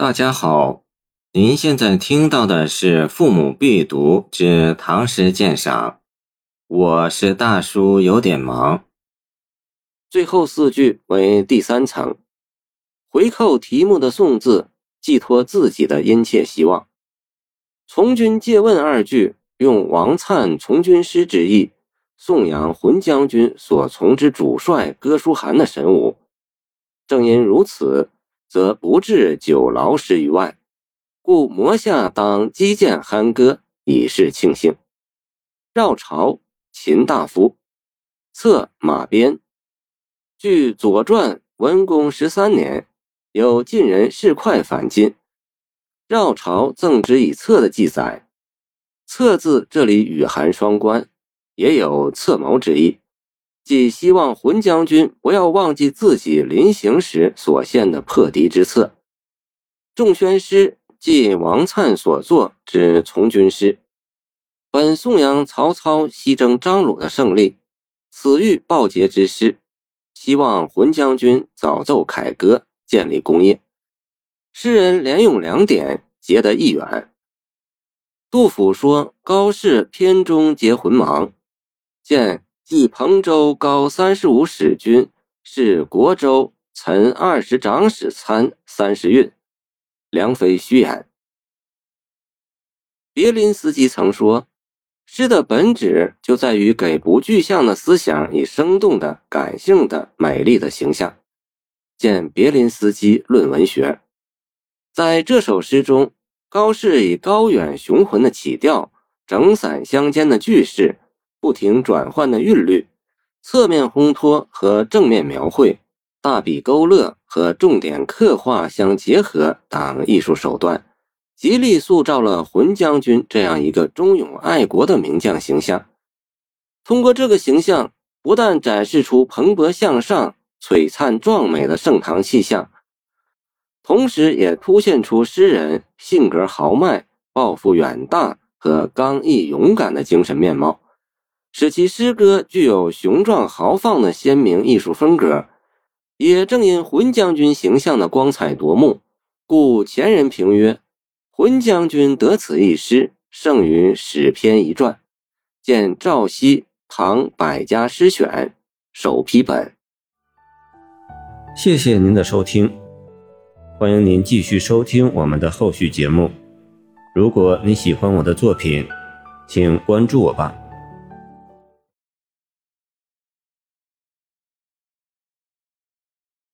大家好，您现在听到的是《父母必读之唐诗鉴赏》，我是大叔，有点忙。最后四句为第三层，回扣题目的“宋”字，寄托自己的殷切希望。从军借问二句，用王粲从军诗之意，颂扬浑将军所从之主帅哥舒翰的神武。正因如此。则不至久劳师于外，故磨下当击剑酣歌，以示庆幸。绕朝，秦大夫，策马鞭。据《左传》文公十三年，有晋人士快反晋，绕朝赠之以策的记载。策字这里语含双关，也有策谋之意。即希望浑将军不要忘记自己临行时所献的破敌之策。仲宣诗即王粲所作之从军诗，本颂扬曹操西征张鲁的胜利，此欲报捷之诗，希望浑将军早奏凯歌，建立功业。诗人连用两点，结得一远。杜甫说：“高适篇中结浑芒，见。”冀彭州高三十五使君，是国州岑二十长史参三十韵，梁飞虚言。别林斯基曾说：“诗的本质就在于给不具象的思想以生动的、感性的、美丽的形象。”见别林斯基论文学。在这首诗中，高适以高远雄浑的起调，整散相间的句式。不停转换的韵律，侧面烘托和正面描绘，大笔勾勒和重点刻画相结合等艺术手段，极力塑造了浑将军这样一个忠勇爱国的名将形象。通过这个形象，不但展示出蓬勃向上、璀璨壮美的盛唐气象，同时也凸显出诗人性格豪迈、抱负远大和刚毅勇敢的精神面貌。使其诗歌具有雄壮豪放的鲜明艺术风格，也正因浑将军形象的光彩夺目，故前人评曰：“浑将军得此一诗，胜于史篇一传。”见赵熙《唐百家诗选》首批本。谢谢您的收听，欢迎您继续收听我们的后续节目。如果你喜欢我的作品，请关注我吧。